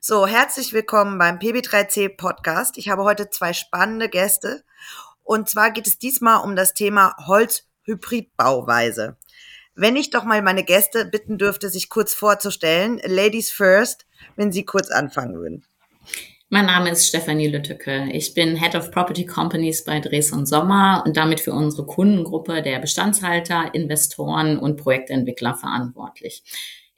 So, herzlich willkommen beim PB3C Podcast. Ich habe heute zwei spannende Gäste. Und zwar geht es diesmal um das Thema Holzhybridbauweise. Wenn ich doch mal meine Gäste bitten dürfte, sich kurz vorzustellen. Ladies first, wenn Sie kurz anfangen würden. Mein Name ist Stefanie Lütteke. Ich bin Head of Property Companies bei Dres und Sommer und damit für unsere Kundengruppe der Bestandshalter, Investoren und Projektentwickler verantwortlich.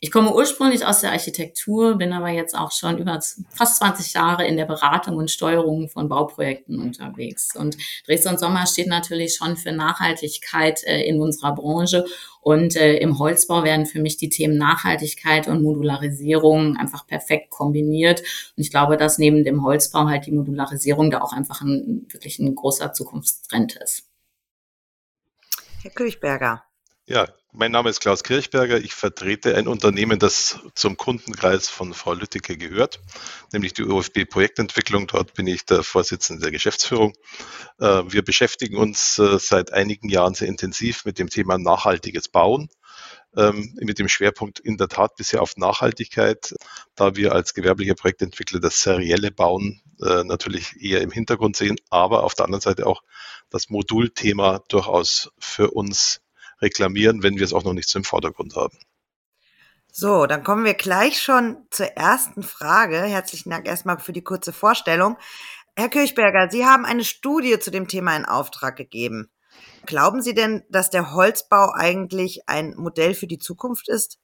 Ich komme ursprünglich aus der Architektur, bin aber jetzt auch schon über fast 20 Jahre in der Beratung und Steuerung von Bauprojekten unterwegs. Und Dresden Sommer steht natürlich schon für Nachhaltigkeit äh, in unserer Branche. Und äh, im Holzbau werden für mich die Themen Nachhaltigkeit und Modularisierung einfach perfekt kombiniert. Und ich glaube, dass neben dem Holzbau halt die Modularisierung da auch einfach ein, wirklich ein großer Zukunftstrend ist. Herr Kirchberger. Ja, mein Name ist Klaus Kirchberger. Ich vertrete ein Unternehmen, das zum Kundenkreis von Frau Lüttike gehört, nämlich die UFB Projektentwicklung. Dort bin ich der Vorsitzende der Geschäftsführung. Äh, wir beschäftigen uns äh, seit einigen Jahren sehr intensiv mit dem Thema nachhaltiges Bauen ähm, mit dem Schwerpunkt in der Tat bisher auf Nachhaltigkeit, da wir als gewerblicher Projektentwickler das serielle Bauen äh, natürlich eher im Hintergrund sehen, aber auf der anderen Seite auch das Modulthema durchaus für uns reklamieren, wenn wir es auch noch nicht so im Vordergrund haben. So, dann kommen wir gleich schon zur ersten Frage. Herzlichen Dank erstmal für die kurze Vorstellung. Herr Kirchberger, Sie haben eine Studie zu dem Thema in Auftrag gegeben. Glauben Sie denn, dass der Holzbau eigentlich ein Modell für die Zukunft ist?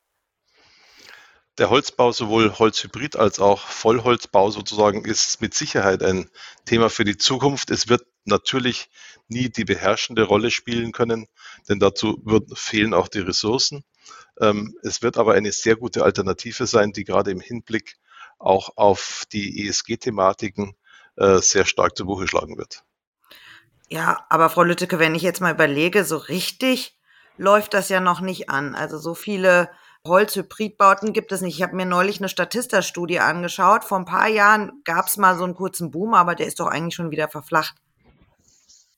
Der Holzbau, sowohl Holzhybrid als auch Vollholzbau sozusagen, ist mit Sicherheit ein Thema für die Zukunft. Es wird natürlich nie die beherrschende Rolle spielen können, denn dazu wird, fehlen auch die Ressourcen. Ähm, es wird aber eine sehr gute Alternative sein, die gerade im Hinblick auch auf die ESG-Thematiken äh, sehr stark zu Buche schlagen wird. Ja, aber Frau Lütteke, wenn ich jetzt mal überlege, so richtig läuft das ja noch nicht an. Also so viele Holzhybridbauten gibt es nicht. Ich habe mir neulich eine Statista-Studie angeschaut. Vor ein paar Jahren gab es mal so einen kurzen Boom, aber der ist doch eigentlich schon wieder verflacht.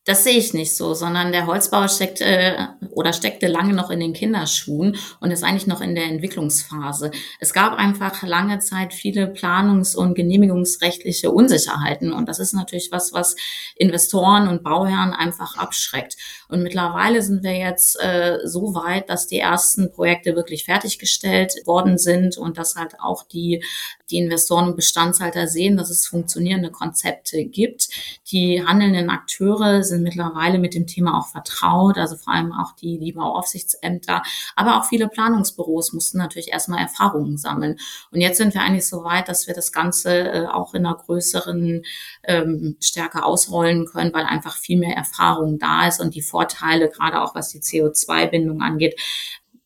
Das sehe ich nicht so, sondern der Holzbau steckt äh, oder steckte lange noch in den Kinderschuhen und ist eigentlich noch in der Entwicklungsphase. Es gab einfach lange Zeit viele planungs- und genehmigungsrechtliche Unsicherheiten und das ist natürlich was, was Investoren und Bauherren einfach abschreckt. Und mittlerweile sind wir jetzt äh, so weit, dass die ersten Projekte wirklich fertiggestellt worden sind und dass halt auch die die Investoren und Bestandshalter sehen, dass es funktionierende Konzepte gibt. Die handelnden Akteure sind mittlerweile mit dem Thema auch vertraut, also vor allem auch die, die Bauaufsichtsämter, aber auch viele Planungsbüros mussten natürlich erstmal Erfahrungen sammeln. Und jetzt sind wir eigentlich so weit, dass wir das Ganze äh, auch in einer größeren ähm, Stärke ausrollen können, weil einfach viel mehr Erfahrung da ist und die Vorteile, gerade auch was die CO2-Bindung angeht,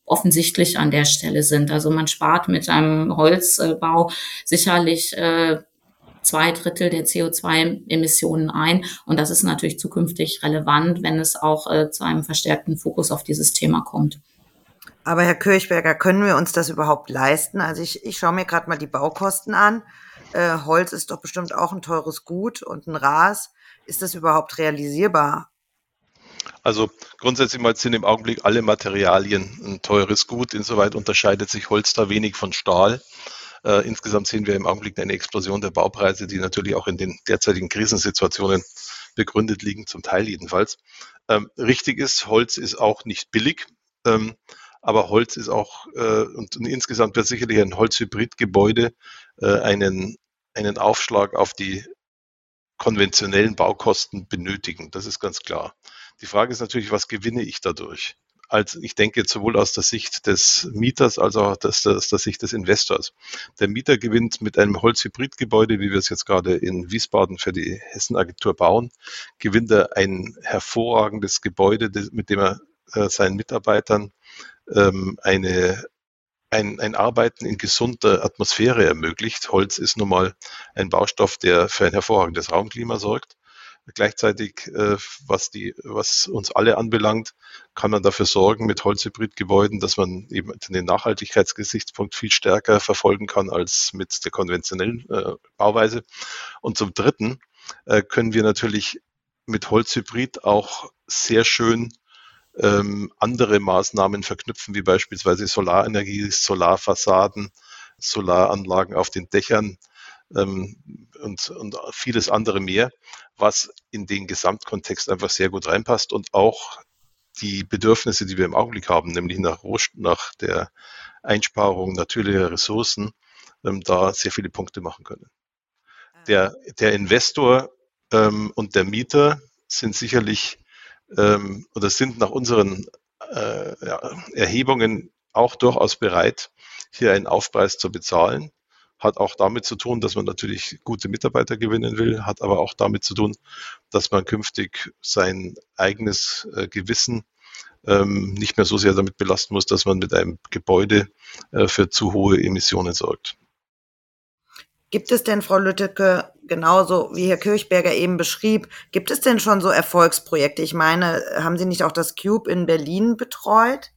offensichtlich an der Stelle sind. Also man spart mit einem Holzbau sicherlich äh, zwei Drittel der CO2-Emissionen ein. Und das ist natürlich zukünftig relevant, wenn es auch äh, zu einem verstärkten Fokus auf dieses Thema kommt. Aber Herr Kirchberger, können wir uns das überhaupt leisten? Also ich, ich schaue mir gerade mal die Baukosten an. Äh, Holz ist doch bestimmt auch ein teures Gut und ein Ras. Ist das überhaupt realisierbar? Also grundsätzlich mal sind im Augenblick alle Materialien ein teures Gut. Insoweit unterscheidet sich Holz da wenig von Stahl. Äh, insgesamt sehen wir im Augenblick eine Explosion der Baupreise, die natürlich auch in den derzeitigen Krisensituationen begründet liegen, zum Teil jedenfalls. Ähm, richtig ist, Holz ist auch nicht billig. Ähm, aber Holz ist auch, äh, und, und, insgesamt wird sicherlich ein Holzhybridgebäude äh, einen, einen Aufschlag auf die konventionellen Baukosten benötigen. Das ist ganz klar. Die Frage ist natürlich, was gewinne ich dadurch? Als ich denke sowohl aus der Sicht des Mieters als auch aus der, aus der Sicht des Investors. Der Mieter gewinnt mit einem Holzhybridgebäude, wie wir es jetzt gerade in Wiesbaden für die Hessenagentur bauen, gewinnt er ein hervorragendes Gebäude, mit dem er äh, seinen Mitarbeitern ähm, eine ein, ein Arbeiten in gesunder Atmosphäre ermöglicht. Holz ist nun mal ein Baustoff, der für ein hervorragendes Raumklima sorgt. Gleichzeitig, äh, was, die, was uns alle anbelangt, kann man dafür sorgen mit Holzhybridgebäuden, dass man eben den Nachhaltigkeitsgesichtspunkt viel stärker verfolgen kann als mit der konventionellen äh, Bauweise. Und zum Dritten äh, können wir natürlich mit Holzhybrid auch sehr schön ähm, andere Maßnahmen verknüpfen, wie beispielsweise Solarenergie, Solarfassaden, Solaranlagen auf den Dächern, ähm, und, und vieles andere mehr, was in den Gesamtkontext einfach sehr gut reinpasst und auch die Bedürfnisse, die wir im Augenblick haben, nämlich nach, nach der Einsparung natürlicher Ressourcen, ähm, da sehr viele Punkte machen können. Der, der Investor ähm, und der Mieter sind sicherlich ähm, oder sind nach unseren äh, ja, Erhebungen auch durchaus bereit, hier einen Aufpreis zu bezahlen. Hat auch damit zu tun, dass man natürlich gute Mitarbeiter gewinnen will, hat aber auch damit zu tun, dass man künftig sein eigenes äh, Gewissen ähm, nicht mehr so sehr damit belasten muss, dass man mit einem Gebäude äh, für zu hohe Emissionen sorgt. Gibt es denn, Frau Lütteke, genauso wie Herr Kirchberger eben beschrieb, gibt es denn schon so Erfolgsprojekte? Ich meine, haben Sie nicht auch das Cube in Berlin betreut?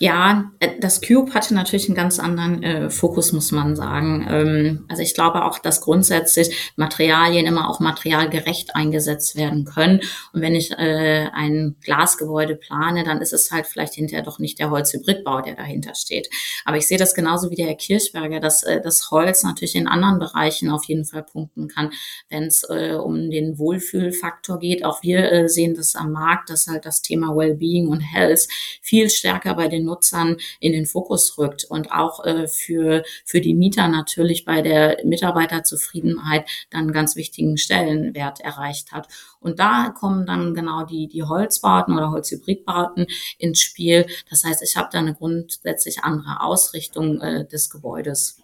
Ja, äh, das Cube hatte natürlich einen ganz anderen äh, Fokus, muss man sagen. Ähm, also ich glaube auch, dass grundsätzlich Materialien immer auch materialgerecht eingesetzt werden können. Und wenn ich äh, ein Glasgebäude plane, dann ist es halt vielleicht hinterher doch nicht der Holzhybridbau, der dahinter steht. Aber ich sehe das genauso wie der Herr Kirchberger, dass äh, das Holz natürlich in anderen Bereichen auf jeden Fall punkten kann, wenn es äh, um den Wohlfühlfaktor geht. Auch wir äh, sehen das am Markt, dass halt das Thema Wellbeing und Health viel stärker bei den Nutzern in den Fokus rückt und auch äh, für, für die Mieter natürlich bei der Mitarbeiterzufriedenheit dann ganz wichtigen Stellenwert erreicht hat. Und da kommen dann genau die, die Holzbauten oder Holzhybridbauten ins Spiel. Das heißt, ich habe da eine grundsätzlich andere Ausrichtung äh, des Gebäudes.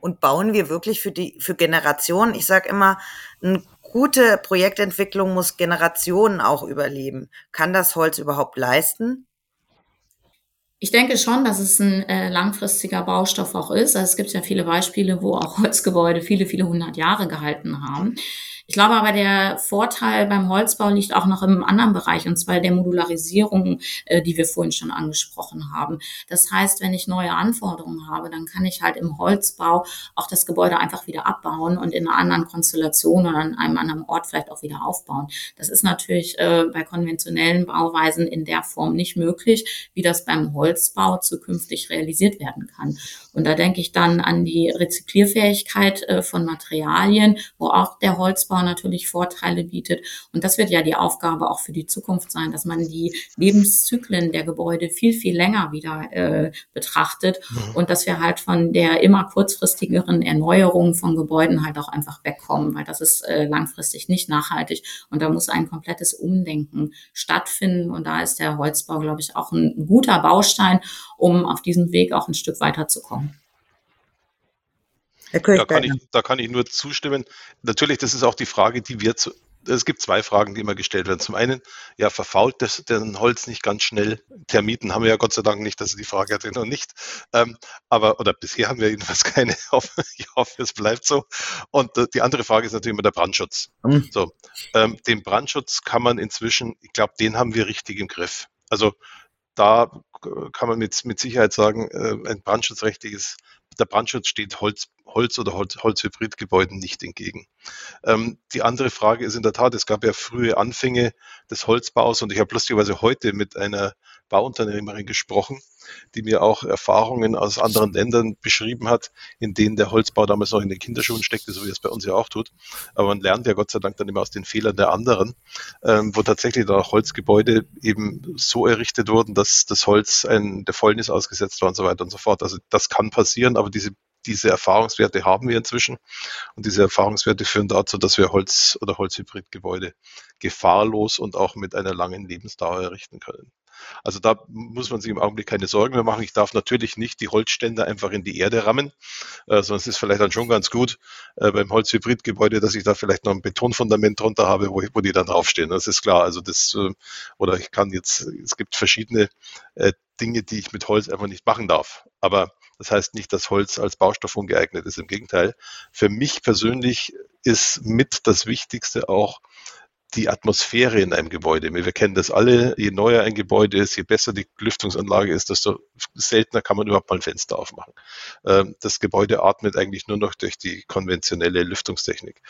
Und bauen wir wirklich für die für Generationen? Ich sage immer, eine gute Projektentwicklung muss Generationen auch überleben. Kann das Holz überhaupt leisten? Ich denke schon, dass es ein äh, langfristiger Baustoff auch ist. Also es gibt ja viele Beispiele, wo auch Holzgebäude viele, viele hundert Jahre gehalten haben. Ich glaube aber, der Vorteil beim Holzbau liegt auch noch im anderen Bereich, und zwar der Modularisierung, äh, die wir vorhin schon angesprochen haben. Das heißt, wenn ich neue Anforderungen habe, dann kann ich halt im Holzbau auch das Gebäude einfach wieder abbauen und in einer anderen Konstellation oder an einem anderen Ort vielleicht auch wieder aufbauen. Das ist natürlich äh, bei konventionellen Bauweisen in der Form nicht möglich, wie das beim Holzbau zukünftig realisiert werden kann. Und da denke ich dann an die Rezyklierfähigkeit äh, von Materialien, wo auch der Holzbau natürlich Vorteile bietet. Und das wird ja die Aufgabe auch für die Zukunft sein, dass man die Lebenszyklen der Gebäude viel, viel länger wieder äh, betrachtet mhm. und dass wir halt von der immer kurzfristigeren Erneuerung von Gebäuden halt auch einfach wegkommen, weil das ist äh, langfristig nicht nachhaltig und da muss ein komplettes Umdenken stattfinden und da ist der Holzbau, glaube ich, auch ein, ein guter Baustein, um auf diesem Weg auch ein Stück weiterzukommen. Da kann, ich, da kann ich nur zustimmen. Natürlich, das ist auch die Frage, die wir zu, es gibt zwei Fragen, die immer gestellt werden. Zum einen, ja, verfault das denn Holz nicht ganz schnell? Termiten haben wir ja Gott sei Dank nicht, also die Frage hatte noch nicht. Ähm, aber, oder bisher haben wir jedenfalls keine. Ich hoffe, es bleibt so. Und äh, die andere Frage ist natürlich immer der Brandschutz. Mhm. So, ähm, den Brandschutz kann man inzwischen, ich glaube, den haben wir richtig im Griff. Also da kann man mit, mit Sicherheit sagen, äh, ein brandschutzrechtliches, der Brandschutz steht Holz Holz- oder Holz Holzhybridgebäuden nicht entgegen. Ähm, die andere Frage ist in der Tat, es gab ja frühe Anfänge des Holzbaus und ich habe lustigerweise heute mit einer Bauunternehmerin gesprochen, die mir auch Erfahrungen aus anderen Ländern beschrieben hat, in denen der Holzbau damals noch in den Kinderschuhen steckte, so wie es bei uns ja auch tut. Aber man lernt ja Gott sei Dank dann immer aus den Fehlern der anderen, ähm, wo tatsächlich dann auch Holzgebäude eben so errichtet wurden, dass das Holz ein, der Fäulnis ausgesetzt war und so weiter und so fort. Also das kann passieren, aber diese diese Erfahrungswerte haben wir inzwischen. Und diese Erfahrungswerte führen dazu, dass wir Holz- oder Holzhybridgebäude gefahrlos und auch mit einer langen Lebensdauer errichten können. Also da muss man sich im Augenblick keine Sorgen mehr machen. Ich darf natürlich nicht die Holzstände einfach in die Erde rammen, äh, sonst ist vielleicht dann schon ganz gut äh, beim Holzhybridgebäude, dass ich da vielleicht noch ein Betonfundament drunter habe, wo, wo die dann draufstehen. Das ist klar. Also das, äh, oder ich kann jetzt, es gibt verschiedene äh, Dinge, die ich mit Holz einfach nicht machen darf. Aber das heißt nicht, dass Holz als Baustoff ungeeignet ist. Im Gegenteil. Für mich persönlich ist mit das Wichtigste auch die Atmosphäre in einem Gebäude. Wir kennen das alle. Je neuer ein Gebäude ist, je besser die Lüftungsanlage ist, desto seltener kann man überhaupt mal ein Fenster aufmachen. Ähm, das Gebäude atmet eigentlich nur noch durch die konventionelle Lüftungstechnik.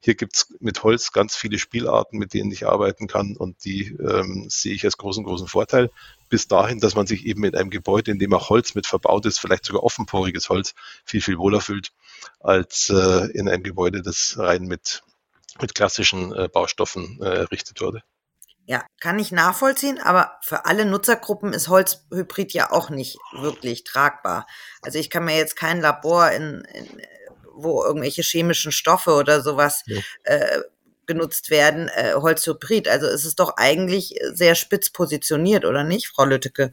Hier gibt's mit Holz ganz viele Spielarten, mit denen ich arbeiten kann und die ähm, sehe ich als großen, großen Vorteil. Bis dahin, dass man sich eben in einem Gebäude, in dem auch Holz mit verbaut ist, vielleicht sogar offenporiges Holz, viel, viel wohler fühlt als äh, in einem Gebäude, das rein mit, mit klassischen äh, Baustoffen äh, errichtet wurde. Ja, kann ich nachvollziehen, aber für alle Nutzergruppen ist Holzhybrid ja auch nicht wirklich tragbar. Also ich kann mir jetzt kein Labor in, in wo irgendwelche chemischen Stoffe oder sowas ja. äh, genutzt werden, äh, Holzhybrid. Also es ist doch eigentlich sehr spitz positioniert, oder nicht, Frau Lütteke?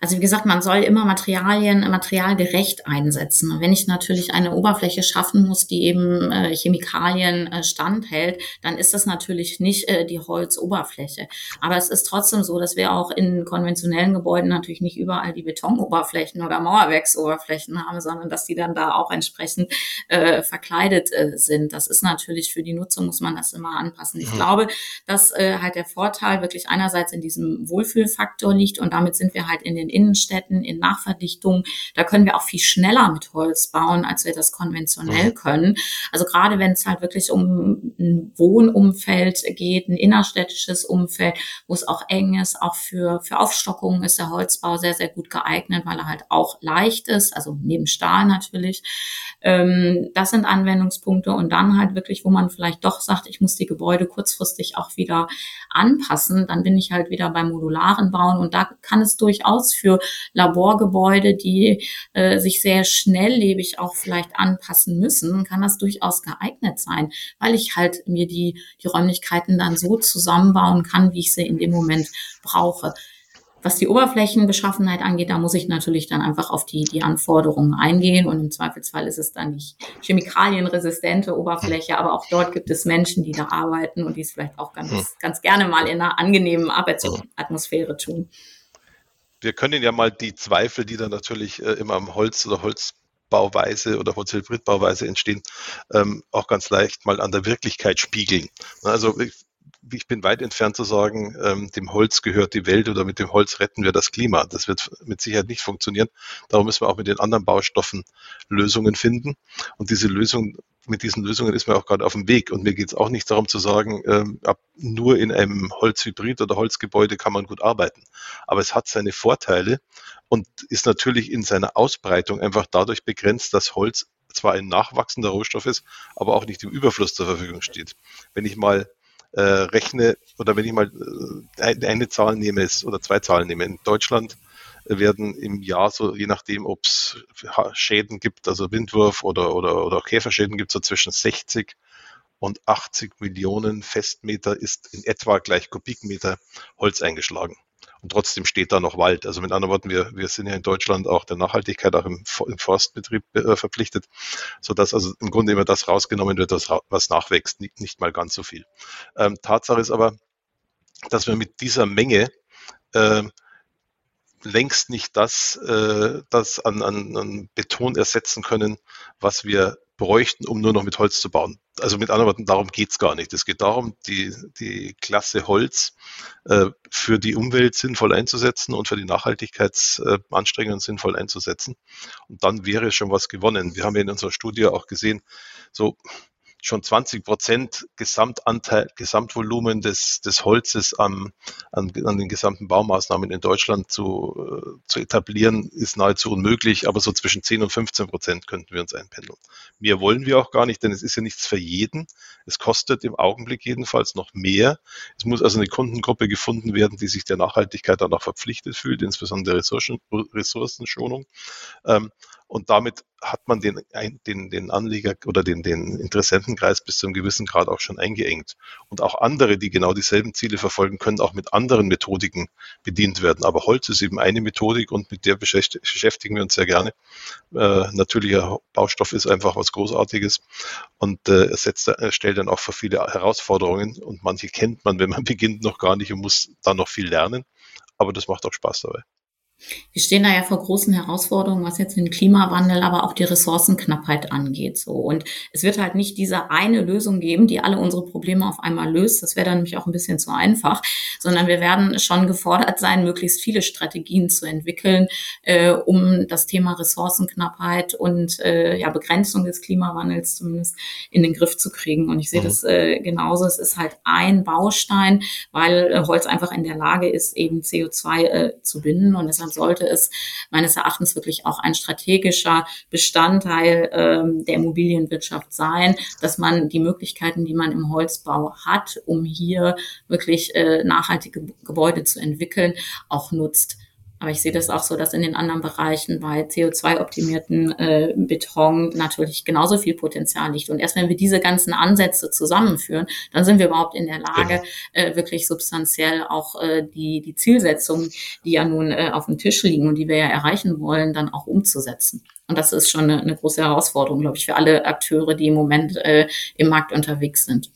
Also wie gesagt, man soll immer Materialien materialgerecht einsetzen. Und wenn ich natürlich eine Oberfläche schaffen muss, die eben äh, Chemikalien äh, standhält, dann ist das natürlich nicht äh, die Holzoberfläche. Aber es ist trotzdem so, dass wir auch in konventionellen Gebäuden natürlich nicht überall die Betonoberflächen oder Mauerwerksoberflächen haben, sondern dass die dann da auch entsprechend äh, verkleidet äh, sind. Das ist natürlich für die Nutzung, muss man das immer anpassen. Ich mhm. glaube, dass äh, halt der Vorteil wirklich einerseits in diesem Wohlfühlfaktor liegt und damit sind wir halt in den in Innenstädten, in Nachverdichtungen. Da können wir auch viel schneller mit Holz bauen, als wir das konventionell mhm. können. Also gerade wenn es halt wirklich um ein Wohnumfeld geht, ein innerstädtisches Umfeld, wo es auch eng ist, auch für, für Aufstockungen ist der Holzbau sehr, sehr gut geeignet, weil er halt auch leicht ist, also neben Stahl natürlich. Ähm, das sind Anwendungspunkte und dann halt wirklich, wo man vielleicht doch sagt, ich muss die Gebäude kurzfristig auch wieder anpassen, dann bin ich halt wieder beim modularen Bauen und da kann es durchaus für Laborgebäude, die äh, sich sehr schnelllebig auch vielleicht anpassen müssen, kann das durchaus geeignet sein, weil ich halt mir die, die Räumlichkeiten dann so zusammenbauen kann, wie ich sie in dem Moment brauche. Was die Oberflächenbeschaffenheit angeht, da muss ich natürlich dann einfach auf die, die Anforderungen eingehen und im Zweifelsfall ist es dann nicht chemikalienresistente Oberfläche, aber auch dort gibt es Menschen, die da arbeiten und die es vielleicht auch ganz, hm. ganz gerne mal in einer angenehmen Arbeitsatmosphäre tun wir können ja mal die Zweifel, die dann natürlich äh, immer am Holz oder Holzbauweise oder Holzhybridbauweise entstehen, ähm, auch ganz leicht mal an der Wirklichkeit spiegeln. Also ich, ich bin weit entfernt zu sagen, ähm, dem Holz gehört die Welt oder mit dem Holz retten wir das Klima. Das wird mit Sicherheit nicht funktionieren. Darum müssen wir auch mit den anderen Baustoffen Lösungen finden. Und diese Lösung mit diesen Lösungen ist man auch gerade auf dem Weg. Und mir geht es auch nicht darum zu sagen, ähm, ab, nur in einem Holzhybrid oder Holzgebäude kann man gut arbeiten. Aber es hat seine Vorteile und ist natürlich in seiner Ausbreitung einfach dadurch begrenzt, dass Holz zwar ein nachwachsender Rohstoff ist, aber auch nicht im Überfluss zur Verfügung steht. Wenn ich mal äh, rechne oder wenn ich mal äh, eine Zahl nehme oder zwei Zahlen nehme, in Deutschland werden im Jahr so, je nachdem, ob es Schäden gibt, also Windwurf oder, oder, oder Käferschäden gibt, so zwischen 60 und 80 Millionen Festmeter ist in etwa gleich Kubikmeter Holz eingeschlagen. Und trotzdem steht da noch Wald. Also mit anderen Worten, wir, wir sind ja in Deutschland auch der Nachhaltigkeit, auch im, im Forstbetrieb äh, verpflichtet, sodass also im Grunde immer das rausgenommen wird, was, was nachwächst, nicht, nicht mal ganz so viel. Ähm, Tatsache ist aber, dass wir mit dieser Menge äh, längst nicht das, äh, das an, an, an Beton ersetzen können, was wir bräuchten, um nur noch mit Holz zu bauen. Also mit anderen Worten, darum geht's gar nicht. Es geht darum, die, die Klasse Holz äh, für die Umwelt sinnvoll einzusetzen und für die Nachhaltigkeitsanstrengungen sinnvoll einzusetzen. Und dann wäre schon was gewonnen. Wir haben ja in unserer Studie auch gesehen, so schon 20 Prozent Gesamtanteil, Gesamtvolumen des, des Holzes am, an, an den gesamten Baumaßnahmen in Deutschland zu, äh, zu etablieren, ist nahezu unmöglich, aber so zwischen 10 und 15 Prozent könnten wir uns einpendeln. Mehr wollen wir auch gar nicht, denn es ist ja nichts für jeden. Es kostet im Augenblick jedenfalls noch mehr. Es muss also eine Kundengruppe gefunden werden, die sich der Nachhaltigkeit dann auch verpflichtet fühlt, insbesondere Ressourcen, Ressourcenschonung. Ähm, und damit hat man den, den, den Anleger oder den, den Interessentenkreis bis zu einem gewissen Grad auch schon eingeengt. Und auch andere, die genau dieselben Ziele verfolgen, können auch mit anderen Methodiken bedient werden. Aber Holz ist eben eine Methodik und mit der beschäftigen wir uns sehr gerne. Äh, natürlicher Baustoff ist einfach was Großartiges und äh, setzt, er stellt dann auch für viele Herausforderungen und manche kennt man, wenn man beginnt, noch gar nicht und muss dann noch viel lernen. Aber das macht auch Spaß dabei. Wir stehen da ja vor großen Herausforderungen, was jetzt den Klimawandel, aber auch die Ressourcenknappheit angeht. So. Und es wird halt nicht diese eine Lösung geben, die alle unsere Probleme auf einmal löst. Das wäre dann nämlich auch ein bisschen zu einfach, sondern wir werden schon gefordert sein, möglichst viele Strategien zu entwickeln, äh, um das Thema Ressourcenknappheit und äh, ja, Begrenzung des Klimawandels zumindest in den Griff zu kriegen. Und ich sehe mhm. das äh, genauso. Es ist halt ein Baustein, weil äh, Holz einfach in der Lage ist, eben CO2 äh, zu binden. Und deshalb dann sollte es meines Erachtens wirklich auch ein strategischer Bestandteil ähm, der Immobilienwirtschaft sein, dass man die Möglichkeiten, die man im Holzbau hat, um hier wirklich äh, nachhaltige Gebäude zu entwickeln, auch nutzt. Aber ich sehe das auch so, dass in den anderen Bereichen bei CO2-optimierten äh, Beton natürlich genauso viel Potenzial liegt. Und erst wenn wir diese ganzen Ansätze zusammenführen, dann sind wir überhaupt in der Lage, genau. äh, wirklich substanziell auch äh, die, die Zielsetzungen, die ja nun äh, auf dem Tisch liegen und die wir ja erreichen wollen, dann auch umzusetzen. Und das ist schon eine, eine große Herausforderung, glaube ich, für alle Akteure, die im Moment äh, im Markt unterwegs sind.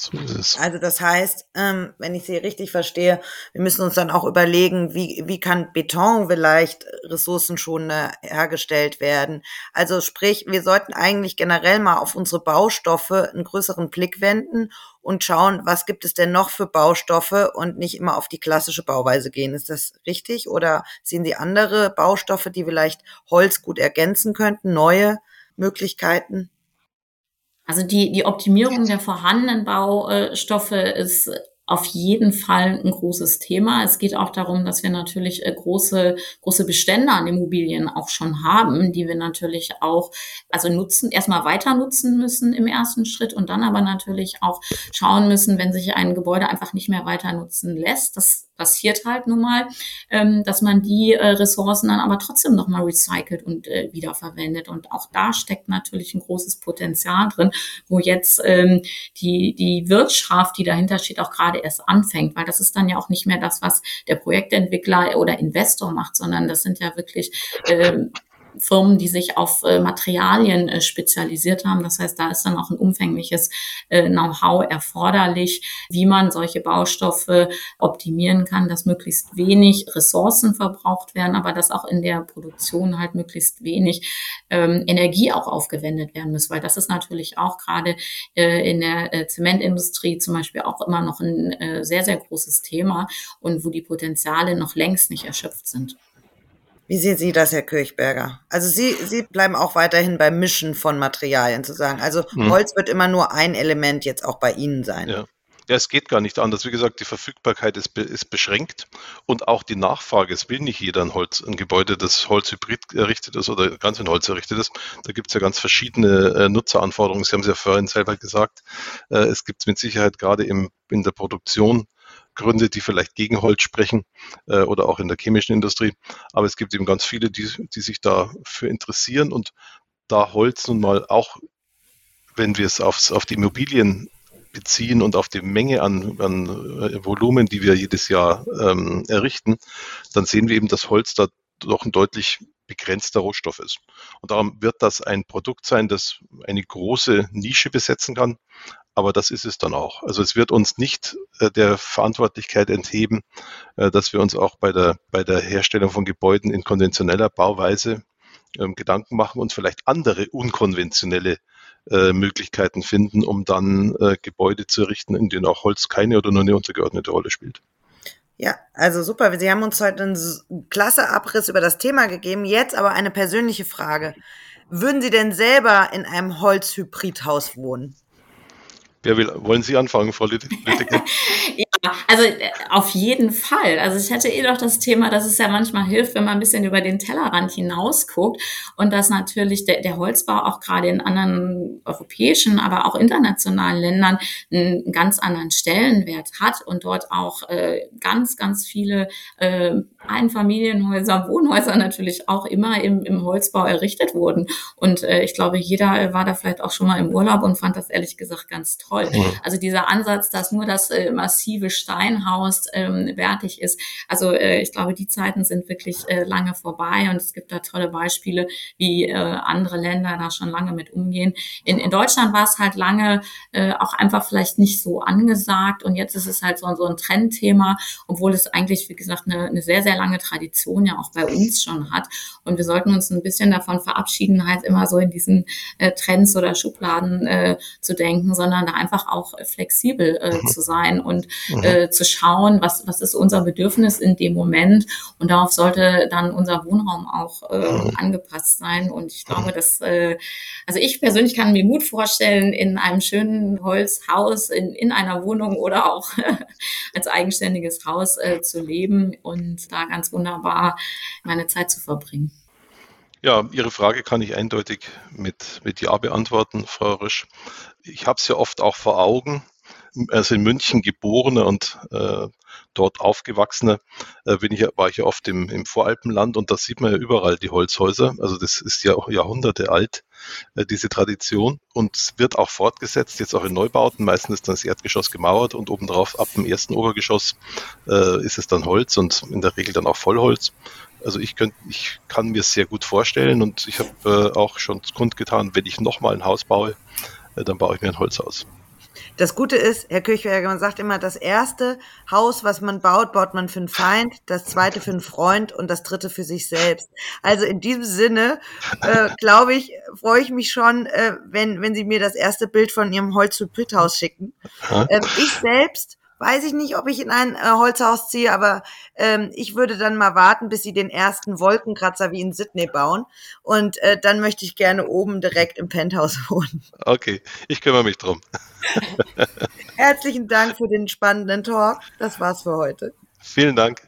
So ist es. Also das heißt, ähm, wenn ich Sie richtig verstehe, wir müssen uns dann auch überlegen, wie, wie kann Beton vielleicht ressourcenschonender hergestellt werden. Also sprich, wir sollten eigentlich generell mal auf unsere Baustoffe einen größeren Blick wenden und schauen, was gibt es denn noch für Baustoffe und nicht immer auf die klassische Bauweise gehen. Ist das richtig? Oder sehen Sie andere Baustoffe, die vielleicht Holz gut ergänzen könnten, neue Möglichkeiten? Also die, die Optimierung der vorhandenen Baustoffe ist auf jeden Fall ein großes Thema. Es geht auch darum, dass wir natürlich äh, große, große Bestände an Immobilien auch schon haben, die wir natürlich auch, also nutzen, erstmal weiter nutzen müssen im ersten Schritt und dann aber natürlich auch schauen müssen, wenn sich ein Gebäude einfach nicht mehr weiter nutzen lässt. Das passiert halt nun mal, ähm, dass man die äh, Ressourcen dann aber trotzdem nochmal recycelt und äh, wiederverwendet. Und auch da steckt natürlich ein großes Potenzial drin, wo jetzt ähm, die, die Wirtschaft, die dahinter steht, auch gerade erst anfängt, weil das ist dann ja auch nicht mehr das, was der Projektentwickler oder Investor macht, sondern das sind ja wirklich ähm, Firmen, die sich auf äh, Materialien äh, spezialisiert haben. Das heißt, da ist dann auch ein umfängliches äh, Know-how erforderlich, wie man solche Baustoffe optimieren kann, dass möglichst wenig Ressourcen verbraucht werden, aber dass auch in der Produktion halt möglichst wenig ähm, Energie auch aufgewendet werden muss, weil das ist natürlich auch gerade in der Zementindustrie zum Beispiel auch immer noch ein sehr, sehr großes Thema und wo die Potenziale noch längst nicht erschöpft sind. Wie sehen Sie das, Herr Kirchberger? Also Sie, Sie bleiben auch weiterhin beim Mischen von Materialien zu sagen. Also hm. Holz wird immer nur ein Element jetzt auch bei Ihnen sein. Ja. Ja, es geht gar nicht anders. Wie gesagt, die Verfügbarkeit ist, ist beschränkt und auch die Nachfrage. Es will nicht jeder ein Holz, ein Gebäude, das Holzhybrid errichtet ist oder ganz in Holz errichtet ist. Da gibt es ja ganz verschiedene äh, Nutzeranforderungen. Sie haben es ja vorhin selber gesagt. Äh, es gibt mit Sicherheit gerade im, in der Produktion Gründe, die vielleicht gegen Holz sprechen äh, oder auch in der chemischen Industrie. Aber es gibt eben ganz viele, die, die sich dafür interessieren und da Holz nun mal auch, wenn wir es aufs, auf die Immobilien beziehen und auf die Menge an, an äh, Volumen, die wir jedes Jahr ähm, errichten, dann sehen wir eben, dass Holz da doch ein deutlich begrenzter Rohstoff ist. Und darum wird das ein Produkt sein, das eine große Nische besetzen kann, aber das ist es dann auch. Also es wird uns nicht äh, der Verantwortlichkeit entheben, äh, dass wir uns auch bei der, bei der Herstellung von Gebäuden in konventioneller Bauweise ähm, Gedanken machen und vielleicht andere unkonventionelle äh, Möglichkeiten finden, um dann äh, Gebäude zu errichten, in denen auch Holz keine oder nur eine untergeordnete Rolle spielt. Ja, also super. Sie haben uns heute einen klasse Abriss über das Thema gegeben. Jetzt aber eine persönliche Frage. Würden Sie denn selber in einem Holzhybridhaus wohnen? Wer will, wollen Sie anfangen, Frau Lütteke? ja, also äh, auf jeden Fall. Also ich hatte eh doch das Thema, dass es ja manchmal hilft, wenn man ein bisschen über den Tellerrand hinausguckt und dass natürlich der, der Holzbau auch gerade in anderen europäischen, aber auch internationalen Ländern einen ganz anderen Stellenwert hat und dort auch äh, ganz, ganz viele äh, Einfamilienhäuser, Wohnhäuser natürlich auch immer im, im Holzbau errichtet wurden. Und äh, ich glaube, jeder war da vielleicht auch schon mal im Urlaub und fand das ehrlich gesagt ganz toll toll. Mhm. Also dieser Ansatz, dass nur das äh, massive Steinhaus ähm, wertig ist. Also äh, ich glaube, die Zeiten sind wirklich äh, lange vorbei und es gibt da tolle Beispiele, wie äh, andere Länder da schon lange mit umgehen. In, in Deutschland war es halt lange äh, auch einfach vielleicht nicht so angesagt und jetzt ist es halt so, so ein Trendthema, obwohl es eigentlich, wie gesagt, eine, eine sehr, sehr lange Tradition ja auch bei uns schon hat. Und wir sollten uns ein bisschen davon verabschieden, halt immer so in diesen äh, Trends oder Schubladen äh, zu denken, sondern da einfach auch flexibel äh, mhm. zu sein und mhm. äh, zu schauen, was, was ist unser Bedürfnis in dem Moment. Und darauf sollte dann unser Wohnraum auch äh, mhm. angepasst sein. Und ich glaube, dass, äh, also ich persönlich kann mir gut vorstellen, in einem schönen Holzhaus, in, in einer Wohnung oder auch als eigenständiges Haus zu leben und da ganz wunderbar meine Zeit zu verbringen. Ja, Ihre Frage kann ich eindeutig mit, mit Ja beantworten, Frau Rösch. Ich habe es ja oft auch vor Augen, also in München geborene und äh, dort aufgewachsene, äh, bin ich, war ich ja oft im, im Voralpenland und da sieht man ja überall die Holzhäuser. Also das ist ja auch Jahrhunderte alt, äh, diese Tradition und wird auch fortgesetzt, jetzt auch in Neubauten. Meistens ist dann das Erdgeschoss gemauert und obendrauf ab dem ersten Obergeschoss äh, ist es dann Holz und in der Regel dann auch Vollholz. Also ich, könnt, ich kann mir sehr gut vorstellen und ich habe äh, auch schon kundgetan, wenn ich nochmal ein Haus baue, äh, dann baue ich mir ein Holzhaus. Das Gute ist, Herr Kirchberger, man sagt immer, das erste Haus, was man baut, baut man für einen Feind, das zweite für einen Freund und das dritte für sich selbst. Also in diesem Sinne, äh, glaube ich, freue ich mich schon, äh, wenn, wenn Sie mir das erste Bild von Ihrem Holzhybridhaus schicken. Ähm, ich selbst weiß ich nicht, ob ich in ein äh, Holzhaus ziehe, aber ähm, ich würde dann mal warten, bis sie den ersten Wolkenkratzer wie in Sydney bauen. Und äh, dann möchte ich gerne oben direkt im Penthouse wohnen. Okay, ich kümmere mich drum. Herzlichen Dank für den spannenden Talk. Das war's für heute. Vielen Dank.